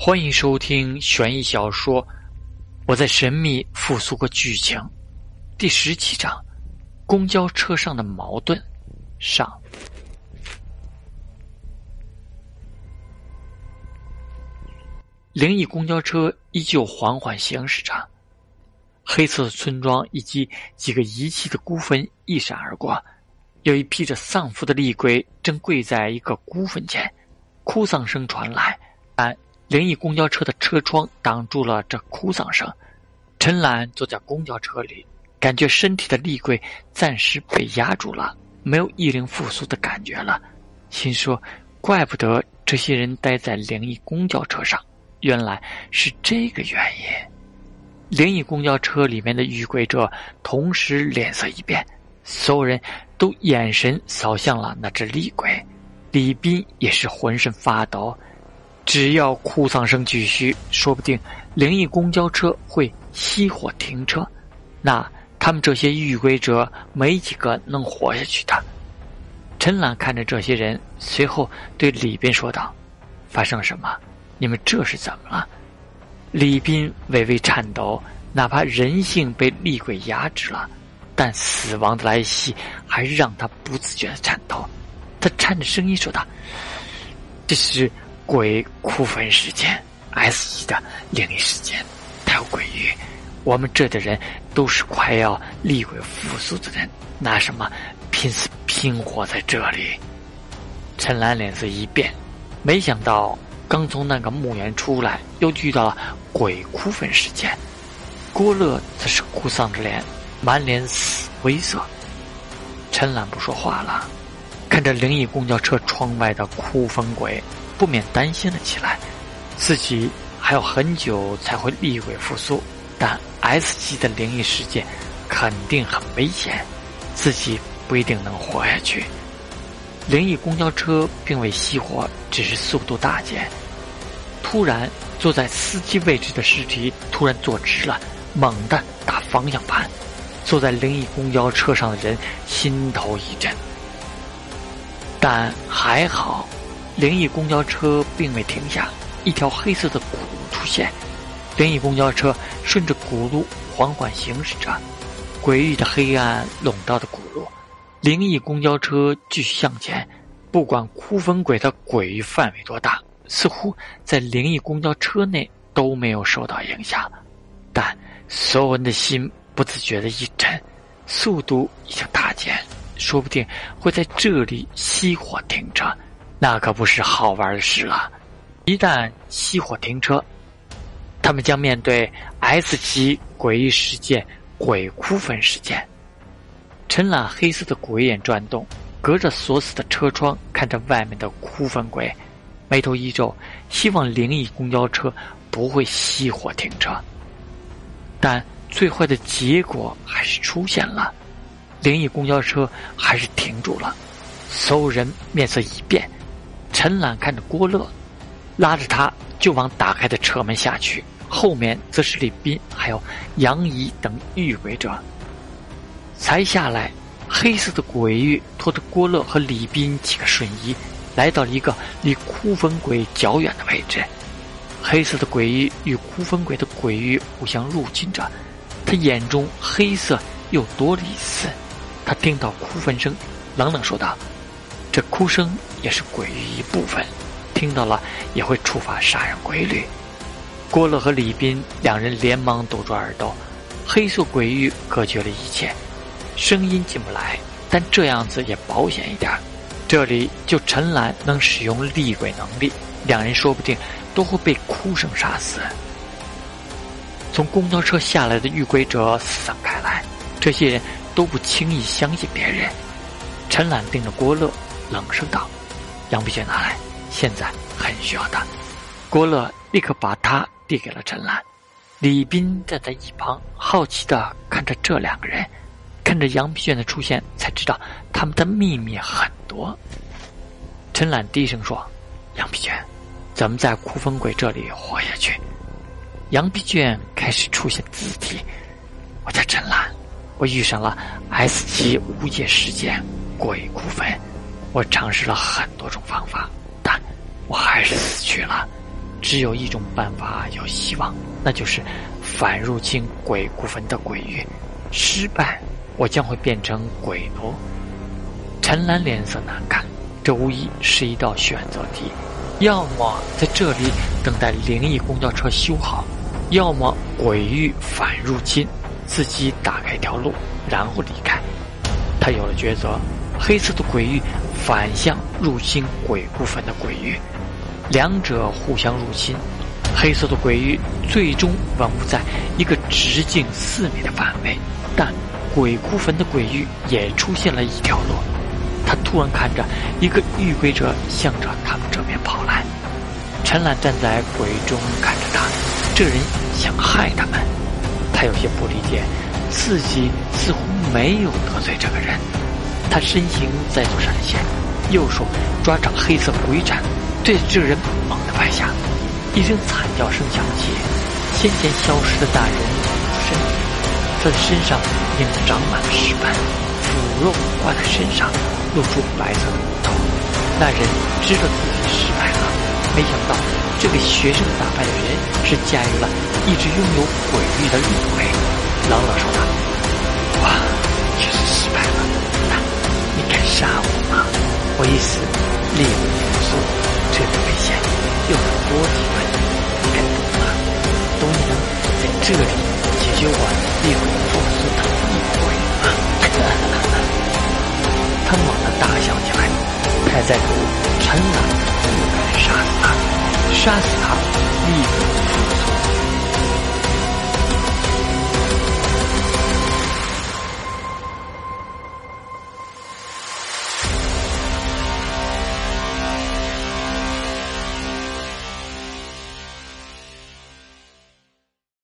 欢迎收听悬疑小说《我在神秘复苏过剧情》第十七章：公交车上的矛盾上。灵异公交车依旧缓缓行驶着，黑色的村庄以及几个遗弃的孤坟一闪而过，有一披着丧服的厉鬼正跪在一个孤坟前，哭丧声传来，但。灵异公交车的车窗挡住了这哭丧声。陈兰坐在公交车里，感觉身体的厉鬼暂时被压住了，没有意灵复苏的感觉了。心说：怪不得这些人待在灵异公交车上，原来是这个原因。灵异公交车里面的遇鬼者同时脸色一变，所有人都眼神扫向了那只厉鬼。李斌也是浑身发抖。只要哭丧声继续，说不定灵异公交车会熄火停车，那他们这些遇鬼者没几个能活下去的。陈兰看着这些人，随后对李斌说道：“发生了什么？你们这是怎么了？”李斌微微颤抖，哪怕人性被厉鬼压制了，但死亡的来袭还是让他不自觉的颤抖。他颤着声音说道：“这是。”鬼哭坟事件，S 级的灵异事件，太有诡异。我们这的人都是快要厉鬼复苏的人，拿什么拼死拼活在这里？陈兰脸色一变，没想到刚从那个墓园出来，又遇到了鬼哭坟事件。郭乐则是哭丧着脸，满脸死灰色。陈兰不说话了，看着灵异公交车窗外的哭坟鬼。不免担心了起来，自己还有很久才会厉鬼复苏，但 S 级的灵异事件肯定很危险，自己不一定能活下去。灵异公交车并未熄火，只是速度大减。突然，坐在司机位置的尸体突然坐直了，猛地打方向盘。坐在灵异公交车上的人心头一震，但还好。灵异公交车并未停下，一条黑色的轱辘出现。灵异公交车顺着轱辘缓缓行驶着，诡异的黑暗笼罩着轱辘。灵异公交车继续向前，不管哭坟鬼的诡异范围多大，似乎在灵异公交车内都没有受到影响。但所有人的心不自觉的一沉，速度已经大减，说不定会在这里熄火停车。那可不是好玩的事了！一旦熄火停车，他们将面对 S 级诡异事件——鬼哭坟事件。陈览黑色的鬼眼转动，隔着锁死的车窗看着外面的哭坟鬼，眉头一皱，希望灵异公交车不会熄火停车。但最坏的结果还是出现了，灵异公交车还是停住了，所有人面色一变。陈岚看着郭乐，拉着他就往打开的车门下去，后面则是李斌还有杨怡等遇鬼者。才下来，黑色的鬼域拖着郭乐和李斌几个瞬移，来到了一个离哭坟鬼较远的位置。黑色的鬼域与哭坟鬼的鬼域互相入侵着，他眼中黑色又多了一丝。他听到哭坟声，冷冷说道。这哭声也是鬼域一部分，听到了也会触发杀人规律。郭乐和李斌两人连忙堵住耳朵，黑色鬼域隔绝了一切，声音进不来。但这样子也保险一点，这里就陈岚能使用厉鬼能力，两人说不定都会被哭声杀死。从公交车下来的遇鬼者四散开来，这些人都不轻易相信别人。陈岚盯着郭乐。冷声道：“杨碧娟拿来，现在很需要他。”郭乐立刻把他递给了陈兰。李斌站在一旁，好奇的看着这两个人，看着杨碧娟的出现，才知道他们的秘密很多。陈兰低声说：“杨碧娟，怎么在哭风鬼这里活下去？”杨碧娟开始出现字体：“我叫陈兰，我遇上了 S 级无业事件，鬼哭坟。”我尝试了很多种方法，但我还是死去了。只有一种办法有希望，那就是反入侵鬼谷坟的鬼域。失败，我将会变成鬼奴。陈兰脸色难看，这无疑是一道选择题：要么在这里等待灵异公交车修好，要么鬼域反入侵，自己打开一条路，然后离开。他有了抉择：黑色的鬼域反向入侵鬼谷坟的鬼域。两者互相入侵，黑色的鬼域最终稳固在一个直径四米的范围，但鬼哭坟的鬼域也出现了一条路。他突然看着一个遇鬼者向着他们这边跑来，陈岚站在鬼中看着他，这人想害他们。他有些不理解，自己似乎没有得罪这个人。他身形再度闪现，右手抓着黑色鬼斩。对着这人猛地拍下，一声惨叫声响起，先前消失的大人身体，他的身上已经长满了尸斑，腐肉挂在身上，露出白色的骨头。那人知道自己失败了，没想到这个学生打败的人是驾驭了一直拥有鬼域的厉鬼，冷冷说道：“我一死，烈不复苏。”这个危险又很多几分，该懂了。懂你能在这里解决我烈鬼复苏的厉鬼吗？他猛地大笑起来，他在赌陈兰不敢杀死他，杀死他，厉鬼